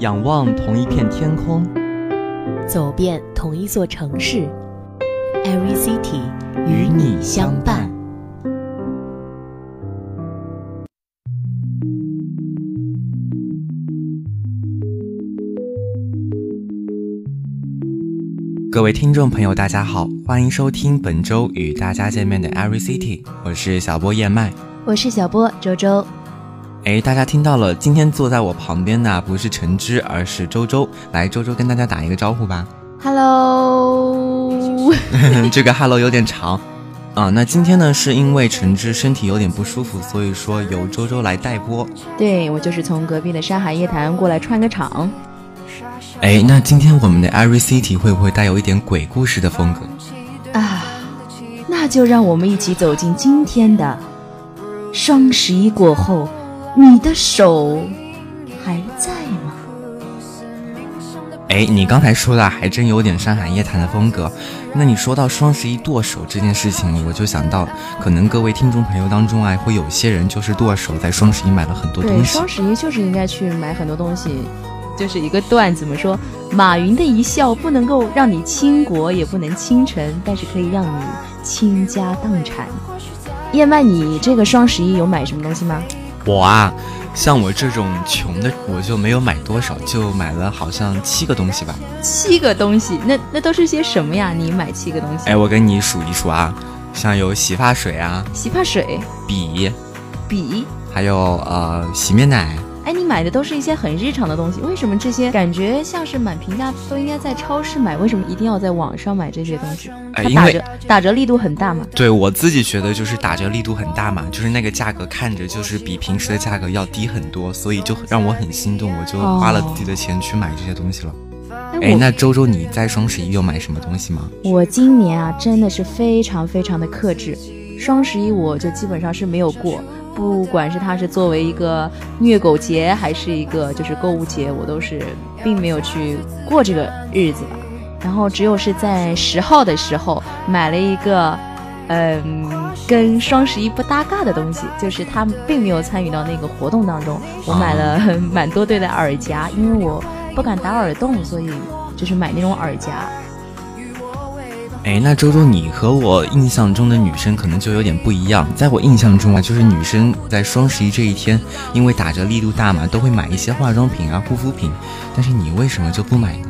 仰望同一片天空，走遍同一座城市，Every City 与你相伴。各位听众朋友，大家好，欢迎收听本周与大家见面的 Every City，我是小波燕麦，我是小波周周。哎，大家听到了，今天坐在我旁边的不是橙汁，而是周周。来，周周跟大家打一个招呼吧。Hello，这个 Hello 有点长啊。那今天呢，是因为橙汁身体有点不舒服，所以说由周周来代播。对我就是从隔壁的山海夜谈过来串个场。哎，那今天我们的 Every City 会不会带有一点鬼故事的风格啊？那就让我们一起走进今天的双十一过后。你的手还在吗？哎，你刚才说的还真有点《山海夜谈》的风格。那你说到双十一剁手这件事情，我就想到，可能各位听众朋友当中啊，会有些人就是剁手，在双十一买了很多东西。对，双十一就是应该去买很多东西，就是一个段子，怎么说？马云的一笑不能够让你倾国，也不能倾城，但是可以让你倾家荡产。燕麦，你这个双十一有买什么东西吗？我啊，像我这种穷的，我就没有买多少，就买了好像七个东西吧。七个东西，那那都是些什么呀？你买七个东西？哎，我给你数一数啊，像有洗发水啊，洗发水，笔，笔，还有呃洗面奶。哎，你买的都是一些很日常的东西，为什么这些感觉像是满平价都应该在超市买？为什么一定要在网上买这些东西？哎，打折打折力度很大嘛？对我自己觉得就是打折力度很大嘛，就是那个价格看着就是比平时的价格要低很多，所以就让我很心动，我就花了自己的钱去买这些东西了。哎，那周周你在双十一有买什么东西吗？我今年啊真的是非常非常的克制，双十一我就基本上是没有过。不管是它是作为一个虐狗节，还是一个就是购物节，我都是并没有去过这个日子吧。然后只有是在十号的时候买了一个，嗯，跟双十一不搭嘎的东西，就是它并没有参与到那个活动当中。我买了 蛮多对的耳夹，因为我不敢打耳洞，所以就是买那种耳夹。哎，那周周，你和我印象中的女生可能就有点不一样。在我印象中啊，就是女生在双十一这一天，因为打折力度大嘛，都会买一些化妆品啊、护肤品。但是你为什么就不买呢？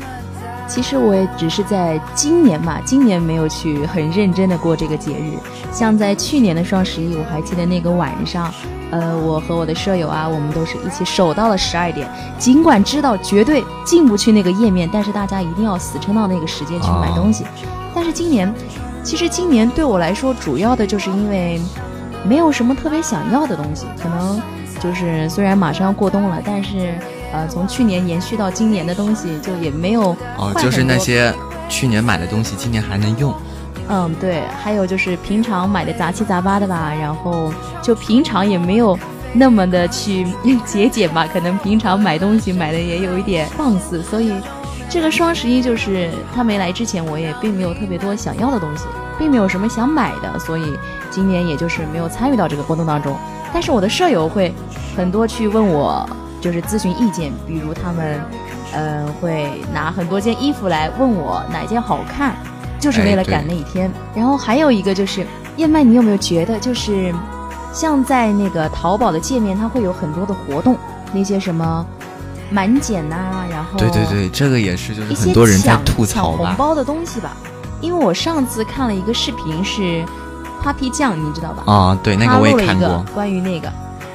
其实我也只是在今年嘛，今年没有去很认真的过这个节日。像在去年的双十一，我还记得那个晚上，呃，我和我的舍友啊，我们都是一起守到了十二点。尽管知道绝对进不去那个页面，但是大家一定要死撑到那个时间去买东西。但是今年，其实今年对我来说，主要的就是因为没有什么特别想要的东西。可能就是虽然马上要过冬了，但是呃，从去年延续到今年的东西就也没有哦，就是那些去年买的东西，今年还能用。嗯，对。还有就是平常买的杂七杂八的吧，然后就平常也没有那么的去 节俭吧，可能平常买东西买的也有一点放肆，所以。这个双十一就是他没来之前，我也并没有特别多想要的东西，并没有什么想买的，所以今年也就是没有参与到这个活动当中。但是我的舍友会很多去问我，就是咨询意见，比如他们，嗯，会拿很多件衣服来问我哪件好看，就是为了赶那一天。然后还有一个就是，燕麦，你有没有觉得，就是像在那个淘宝的界面，它会有很多的活动，那些什么。满减呐，然后对对对，这个也是，就是很多人在吐槽抢红包的东西吧。因为我上次看了一个视频，是 Papi 酱，你知道吧？啊，对，那个我也看过。关于那个，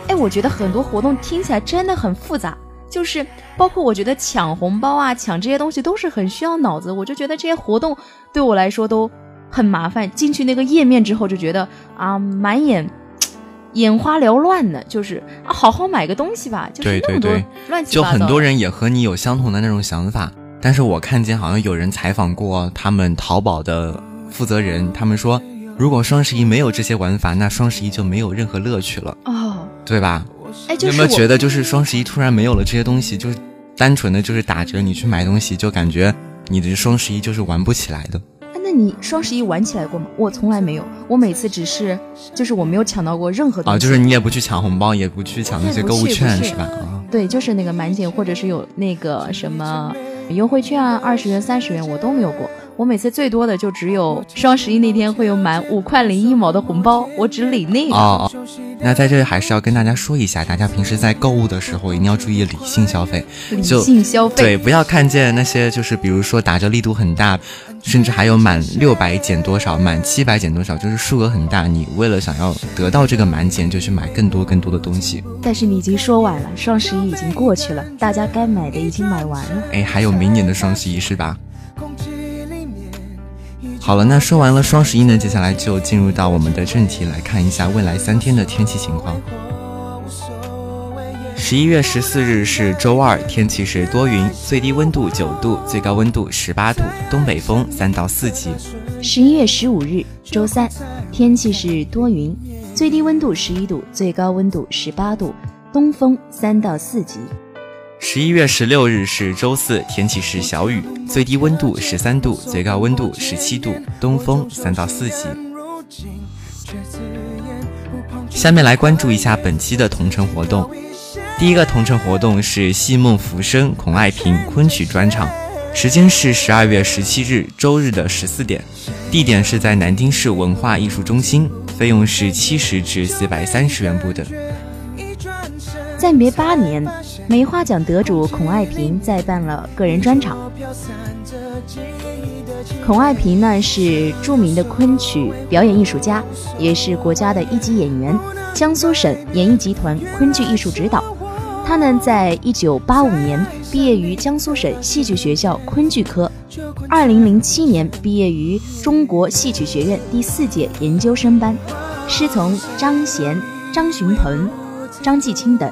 哎，我觉得很多活动听起来真的很复杂，就是包括我觉得抢红包啊，抢这些东西都是很需要脑子。我就觉得这些活动对我来说都很麻烦。进去那个页面之后，就觉得啊，满眼。眼花缭乱的，就是啊，好好买个东西吧，就是那么多乱七八糟。就很多人也和你有相同的那种想法，但是我看见好像有人采访过他们淘宝的负责人，他们说，如果双十一没有这些玩法，那双十一就没有任何乐趣了，哦，对吧？哎，有没有觉得就是双十一突然没有了这些东西，就是单纯的就是打折，你去买东西就感觉你的双十一就是玩不起来的。你双十一玩起来过吗？我从来没有，我每次只是，就是我没有抢到过任何东西啊，就是你也不去抢红包，也不去抢那些购物券，是吧？对，就是那个满减，或者是有那个什么优惠券啊，二十元、三十元，我都没有过。我每次最多的就只有双十一那天会有满五块零一毛的红包，我只领那个。哦，那在这里还是要跟大家说一下，大家平时在购物的时候一定要注意理性消费，理性消费，对，不要看见那些就是比如说打折力度很大，甚至还有满六百减多少，满七百减多少，就是数额很大，你为了想要得到这个满减，就去买更多更多的东西。但是你已经说晚了，双十一已经过去了，大家该买的已经买完了。哎，还有明年的双十一是吧？好了，那说完了双十一呢，接下来就进入到我们的正题，来看一下未来三天的天气情况。十一月十四日是周二，天气是多云，最低温度九度，最高温度十八度，东北风三到四级。十一月十五日周三，天气是多云，最低温度十一度，最高温度十八度，东风三到四级。十一月十六日是周四，天气是小雨，最低温度十三度，最高温度十七度，东风三到四级。下面来关注一下本期的同城活动。第一个同城活动是戏梦浮生孔爱萍昆曲专场，时间是十二月十七日周日的十四点，地点是在南京市文化艺术中心，费用是七十至四百三十元不等。暂别八年。梅花奖得主孔爱萍再办了个人专场。孔爱萍呢是著名的昆曲表演艺术家，也是国家的一级演员，江苏省演艺集团昆剧艺术指导。他呢在一九八五年毕业于江苏省戏剧学校昆剧科，二零零七年毕业于中国戏曲学院第四届研究生班，师从张贤、张寻鹏、张继清等。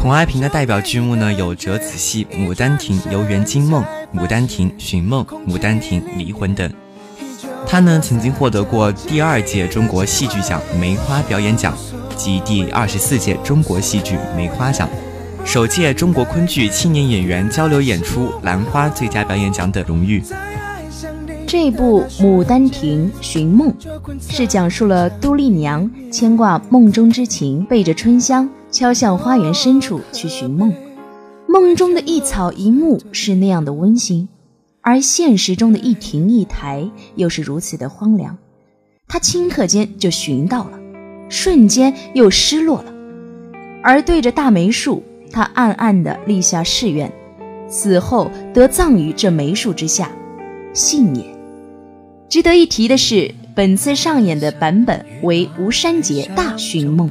孔爱萍的代表剧目呢有折子戏《牡丹亭》《游园惊梦》《牡丹亭》《寻梦》《牡丹亭》《离魂》等。她呢曾经获得过第二届中国戏剧奖梅花表演奖及第二十四届中国戏剧梅花奖，首届中国昆剧青年演员交流演出兰花最佳表演奖等荣誉。这部《牡丹亭·寻梦》是讲述了杜丽娘牵挂梦中之情，背着春香。敲向花园深处去寻梦，梦中的一草一木是那样的温馨，而现实中的一亭一台又是如此的荒凉。他顷刻间就寻到了，瞬间又失落了。而对着大梅树，他暗暗地立下誓愿，死后得葬于这梅树之下，信也。值得一提的是，本次上演的版本为吴山节大寻梦。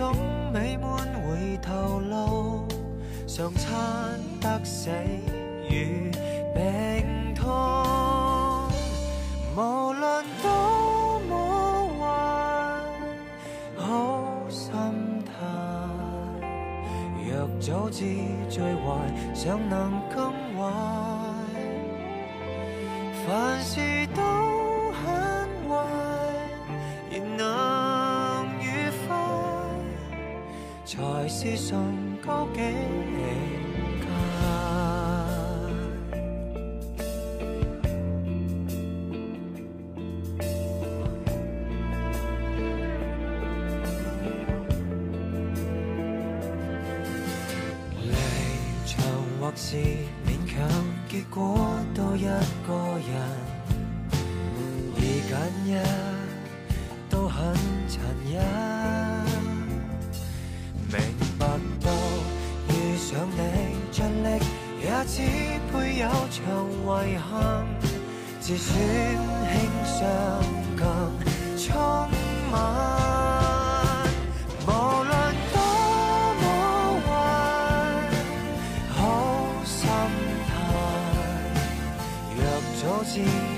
各种美满回头路？常餐得死与病痛，无论多么坏，好心态。若早知最坏，尚能更坏。凡事都是崇高境界。离场或是勉强，结果都一个。一都很残忍，也只配有场遗憾，自选轻伤更充满。无论多么坏，好心态，若早知。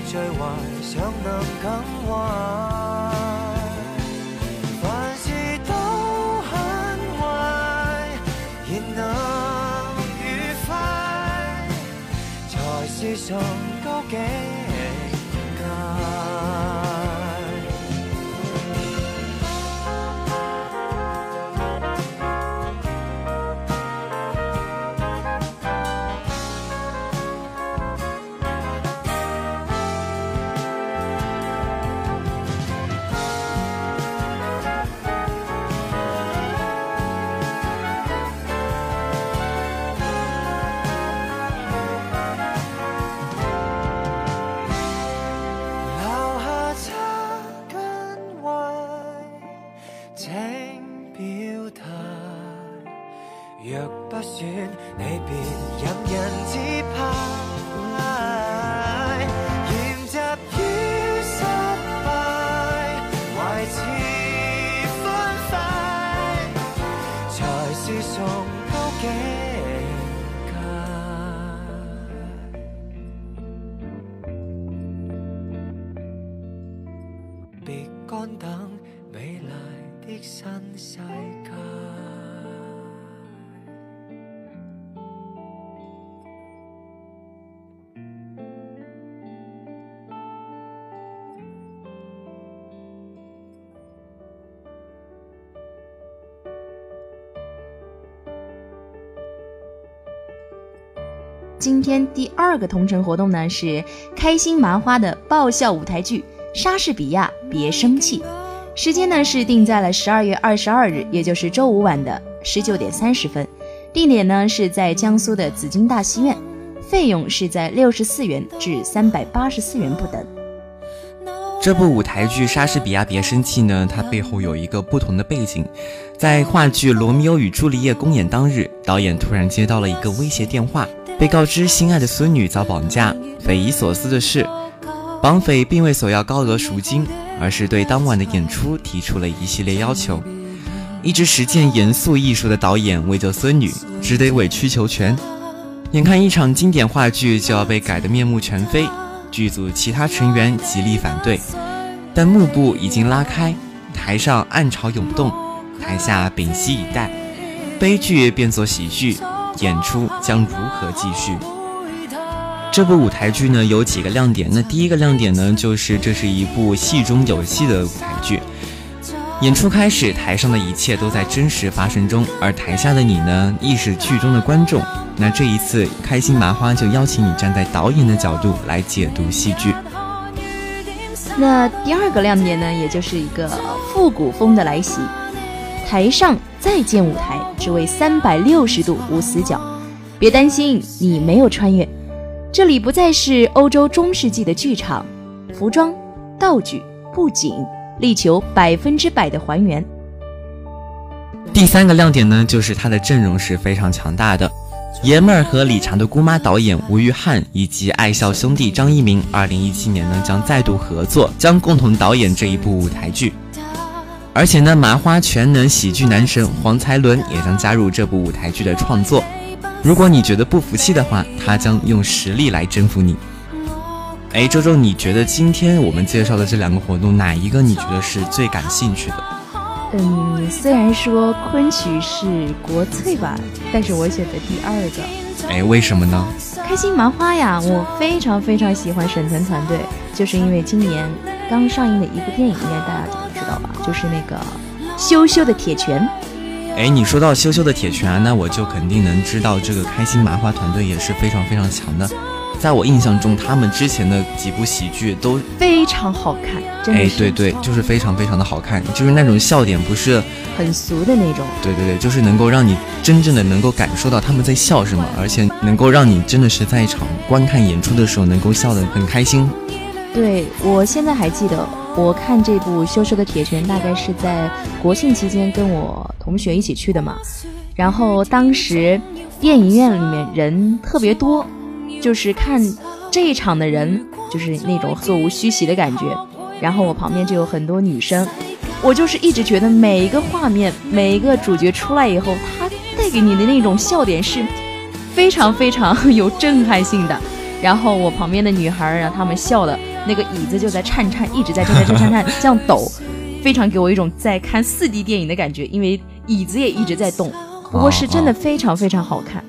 最坏，想能更坏。上高境別乾等美麗的新世界。今天第二个同城活动呢是开心麻花的爆笑舞台剧《莎士比亚别生气》，时间呢是定在了十二月二十二日，也就是周五晚的十九点三十分，地点呢是在江苏的紫金大戏院，费用是在六十四元至三百八十四元不等。这部舞台剧《莎士比亚别生气》呢，它背后有一个不同的背景。在话剧《罗密欧与朱丽叶》公演当日，导演突然接到了一个威胁电话，被告知心爱的孙女遭绑架。匪夷所思的是，绑匪并未索要高额赎金，而是对当晚的演出提出了一系列要求。一直实践严肃艺术的导演为救孙女，只得委曲求全。眼看一场经典话剧就要被改得面目全非。剧组其他成员极力反对，但幕布已经拉开，台上暗潮涌动，台下屏息以待，悲剧变作喜剧，演出将如何继续？这部舞台剧呢有几个亮点，那第一个亮点呢就是这是一部戏中有戏的舞台剧，演出开始，台上的一切都在真实发生中，而台下的你呢亦是剧中的观众。那这一次，开心麻花就邀请你站在导演的角度来解读戏剧。那第二个亮点呢，也就是一个复古风的来袭，台上再见舞台，只为三百六十度无死角。别担心，你没有穿越，这里不再是欧洲中世纪的剧场，服装、道具、布景，力求百分之百的还原。第三个亮点呢，就是它的阵容是非常强大的。爷们儿和理查的姑妈导演吴玉翰以及爱笑兄弟张一鸣，二零一七年呢将再度合作，将共同导演这一部舞台剧。而且呢，麻花全能喜剧男神黄才伦也将加入这部舞台剧的创作。如果你觉得不服气的话，他将用实力来征服你。哎，周周，你觉得今天我们介绍的这两个活动，哪一个你觉得是最感兴趣的？嗯，虽然说昆曲是国粹吧，但是我选的第二个。哎，为什么呢？开心麻花呀，我非常非常喜欢沈腾团队，就是因为今年刚上映的一部电影，应该大家都知道吧，就是那个羞羞的铁拳。哎，你说到羞羞的铁拳，那我就肯定能知道这个开心麻花团队也是非常非常强的。在我印象中，他们之前的几部喜剧都非常好看，真的哎，对对，就是非常非常的好看，就是那种笑点不是很俗的那种。对对对，就是能够让你真正的能够感受到他们在笑什么，而且能够让你真的是在一场观看演出的时候能够笑得很开心。对我现在还记得，我看这部《羞羞的铁拳》大概是在国庆期间跟我同学一起去的嘛，然后当时电影院里面人特别多。就是看这一场的人，就是那种座无虚席的感觉。然后我旁边就有很多女生，我就是一直觉得每一个画面，每一个主角出来以后，他带给你的那种笑点是非常非常有震撼性的。然后我旁边的女孩让他们笑的那个椅子就在颤颤，一直在颤颤颤颤这样抖，非常给我一种在看四 D 电影的感觉，因为椅子也一直在动。不过是真的非常非常好看，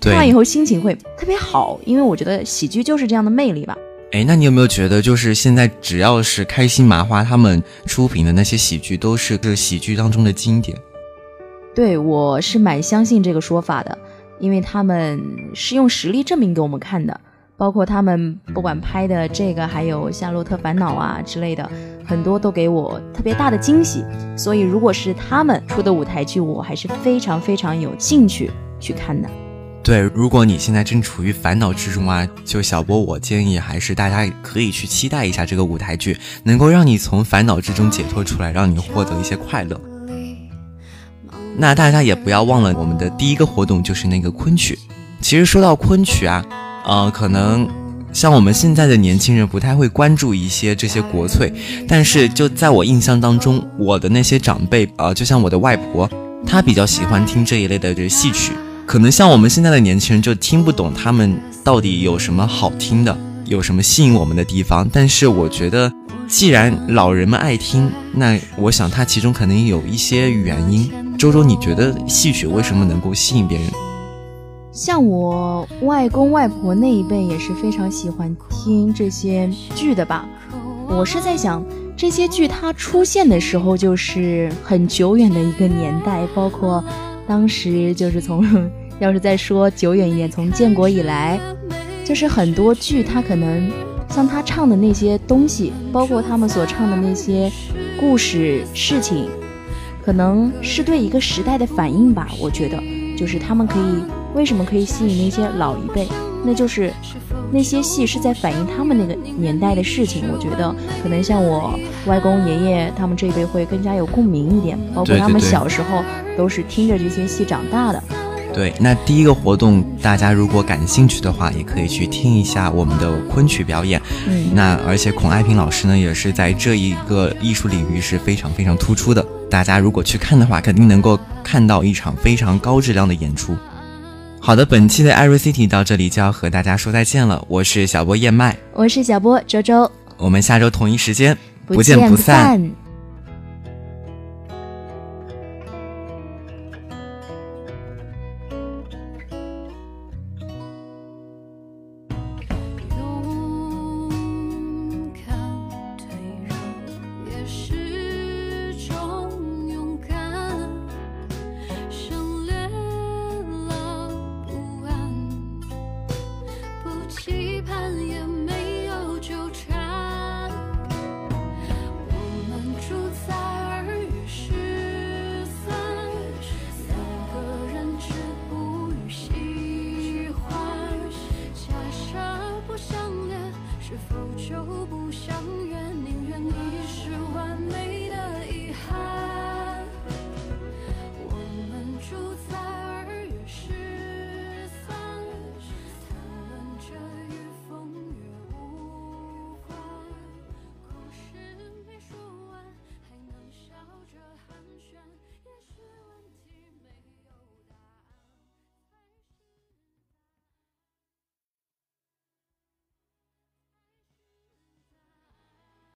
看完以后心情会特别好，因为我觉得喜剧就是这样的魅力吧。哎，那你有没有觉得，就是现在只要是开心麻花他们出品的那些喜剧，都是这喜剧当中的经典？对，我是蛮相信这个说法的，因为他们是用实力证明给我们看的。包括他们不管拍的这个，还有《夏洛特烦恼》啊之类的，很多都给我特别大的惊喜。所以，如果是他们出的舞台剧，我还是非常非常有兴趣去看的。对，如果你现在正处于烦恼之中啊，就小波，我建议还是大家可以去期待一下这个舞台剧，能够让你从烦恼之中解脱出来，让你获得一些快乐。那大家也不要忘了我们的第一个活动就是那个昆曲。其实说到昆曲啊，呃，可能像我们现在的年轻人不太会关注一些这些国粹，但是就在我印象当中，我的那些长辈呃，就像我的外婆，她比较喜欢听这一类的这戏曲。可能像我们现在的年轻人就听不懂他们到底有什么好听的，有什么吸引我们的地方。但是我觉得，既然老人们爱听，那我想他其中可能有一些原因。周周，你觉得戏曲为什么能够吸引别人？像我外公外婆那一辈也是非常喜欢听这些剧的吧。我是在想，这些剧它出现的时候就是很久远的一个年代，包括。当时就是从，要是再说久远一点，从建国以来，就是很多剧，它可能像他唱的那些东西，包括他们所唱的那些故事事情，可能是对一个时代的反应吧。我觉得，就是他们可以为什么可以吸引那些老一辈，那就是。那些戏是在反映他们那个年代的事情，我觉得可能像我外公爷爷他们这一辈会更加有共鸣一点，包括他们小时候都是听着这些戏长大的。对，那第一个活动，大家如果感兴趣的话，也可以去听一下我们的昆曲表演。嗯，那而且孔爱萍老师呢，也是在这一个艺术领域是非常非常突出的。大家如果去看的话，肯定能够看到一场非常高质量的演出。好的，本期的 Every City 到这里就要和大家说再见了。我是小波燕麦，我是小波周周，我们下周同一时间不见不散。